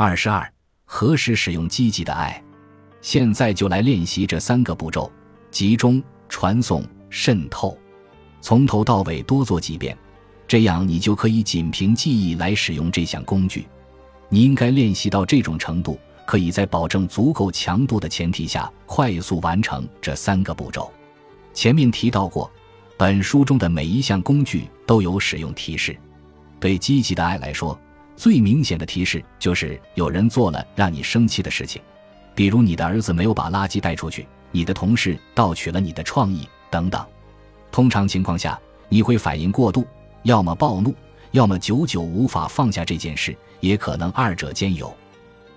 二十二，何时使用积极的爱？现在就来练习这三个步骤：集中、传送、渗透。从头到尾多做几遍，这样你就可以仅凭记忆来使用这项工具。你应该练习到这种程度，可以在保证足够强度的前提下快速完成这三个步骤。前面提到过，本书中的每一项工具都有使用提示。对积极的爱来说，最明显的提示就是有人做了让你生气的事情，比如你的儿子没有把垃圾带出去，你的同事盗取了你的创意等等。通常情况下，你会反应过度，要么暴怒，要么久久无法放下这件事，也可能二者兼有。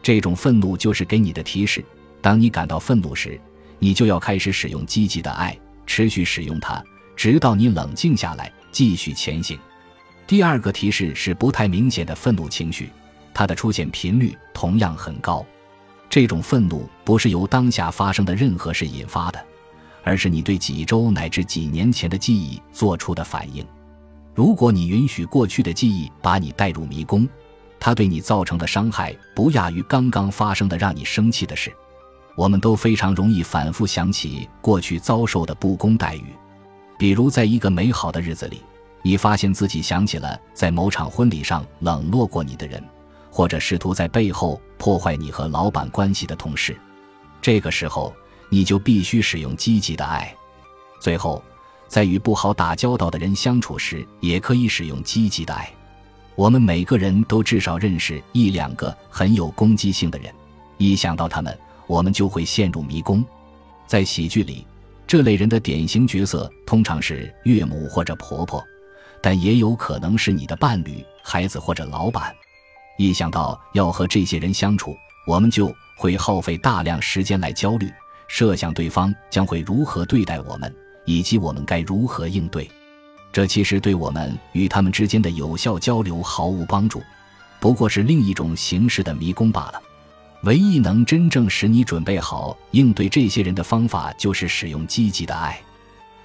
这种愤怒就是给你的提示：当你感到愤怒时，你就要开始使用积极的爱，持续使用它，直到你冷静下来，继续前行。第二个提示是不太明显的愤怒情绪，它的出现频率同样很高。这种愤怒不是由当下发生的任何事引发的，而是你对几周乃至几年前的记忆做出的反应。如果你允许过去的记忆把你带入迷宫，它对你造成的伤害不亚于刚刚发生的让你生气的事。我们都非常容易反复想起过去遭受的不公待遇，比如在一个美好的日子里。你发现自己想起了在某场婚礼上冷落过你的人，或者试图在背后破坏你和老板关系的同事，这个时候你就必须使用积极的爱。最后，在与不好打交道的人相处时，也可以使用积极的爱。我们每个人都至少认识一两个很有攻击性的人，一想到他们，我们就会陷入迷宫。在喜剧里，这类人的典型角色通常是岳母或者婆婆。但也有可能是你的伴侣、孩子或者老板。一想到要和这些人相处，我们就会耗费大量时间来焦虑，设想对方将会如何对待我们，以及我们该如何应对。这其实对我们与他们之间的有效交流毫无帮助，不过是另一种形式的迷宫罢了。唯一能真正使你准备好应对这些人的方法，就是使用积极的爱。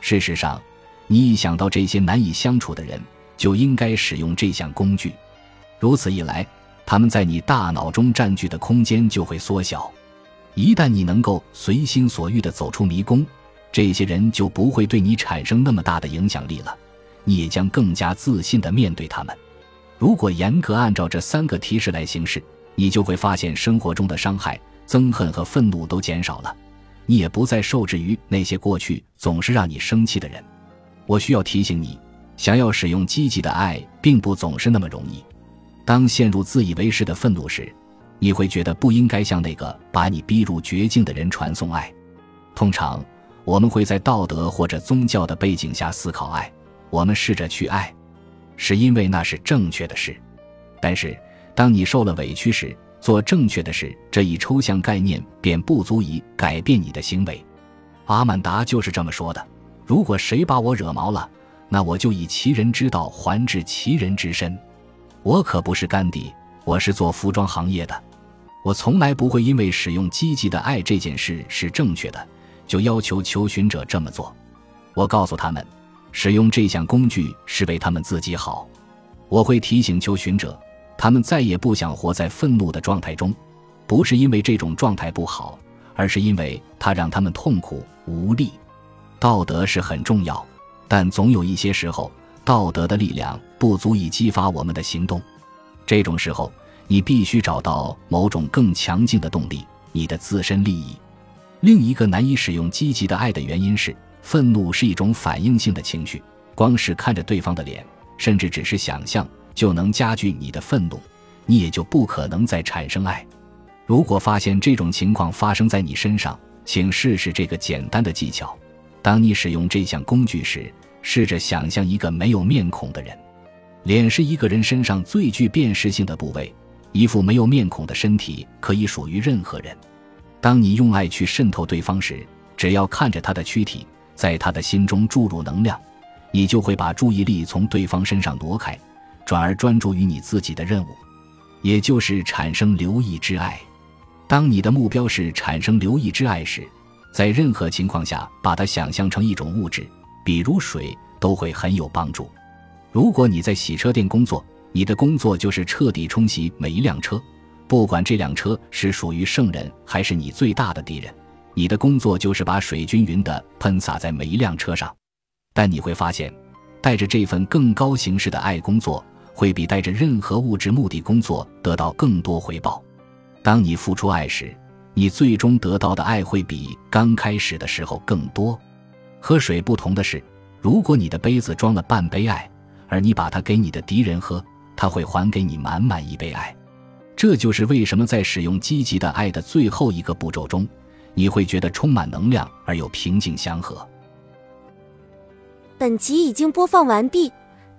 事实上。你一想到这些难以相处的人，就应该使用这项工具。如此一来，他们在你大脑中占据的空间就会缩小。一旦你能够随心所欲地走出迷宫，这些人就不会对你产生那么大的影响力了。你也将更加自信地面对他们。如果严格按照这三个提示来行事，你就会发现生活中的伤害、憎恨和愤怒都减少了。你也不再受制于那些过去总是让你生气的人。我需要提醒你，想要使用积极的爱，并不总是那么容易。当陷入自以为是的愤怒时，你会觉得不应该向那个把你逼入绝境的人传送爱。通常，我们会在道德或者宗教的背景下思考爱，我们试着去爱，是因为那是正确的事。但是，当你受了委屈时，做正确的事这一抽象概念便不足以改变你的行为。阿曼达就是这么说的。如果谁把我惹毛了，那我就以其人之道还治其人之身。我可不是甘地，我是做服装行业的。我从来不会因为使用积极的爱这件事是正确的，就要求求寻者这么做。我告诉他们，使用这项工具是为他们自己好。我会提醒求寻者，他们再也不想活在愤怒的状态中，不是因为这种状态不好，而是因为它让他们痛苦无力。道德是很重要，但总有一些时候，道德的力量不足以激发我们的行动。这种时候，你必须找到某种更强劲的动力——你的自身利益。另一个难以使用积极的爱的原因是，愤怒是一种反应性的情绪，光是看着对方的脸，甚至只是想象，就能加剧你的愤怒，你也就不可能再产生爱。如果发现这种情况发生在你身上，请试试这个简单的技巧。当你使用这项工具时，试着想象一个没有面孔的人。脸是一个人身上最具辨识性的部位，一副没有面孔的身体可以属于任何人。当你用爱去渗透对方时，只要看着他的躯体，在他的心中注入能量，你就会把注意力从对方身上挪开，转而专注于你自己的任务，也就是产生留意之爱。当你的目标是产生留意之爱时，在任何情况下，把它想象成一种物质，比如水，都会很有帮助。如果你在洗车店工作，你的工作就是彻底冲洗每一辆车，不管这辆车是属于圣人还是你最大的敌人，你的工作就是把水均匀地喷洒在每一辆车上。但你会发现，带着这份更高形式的爱工作，会比带着任何物质目的工作得到更多回报。当你付出爱时，你最终得到的爱会比刚开始的时候更多。喝水不同的是，如果你的杯子装了半杯爱，而你把它给你的敌人喝，他会还给你满满一杯爱。这就是为什么在使用积极的爱的最后一个步骤中，你会觉得充满能量而又平静祥和。本集已经播放完毕，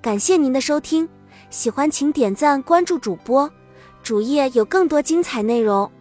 感谢您的收听，喜欢请点赞关注主播，主页有更多精彩内容。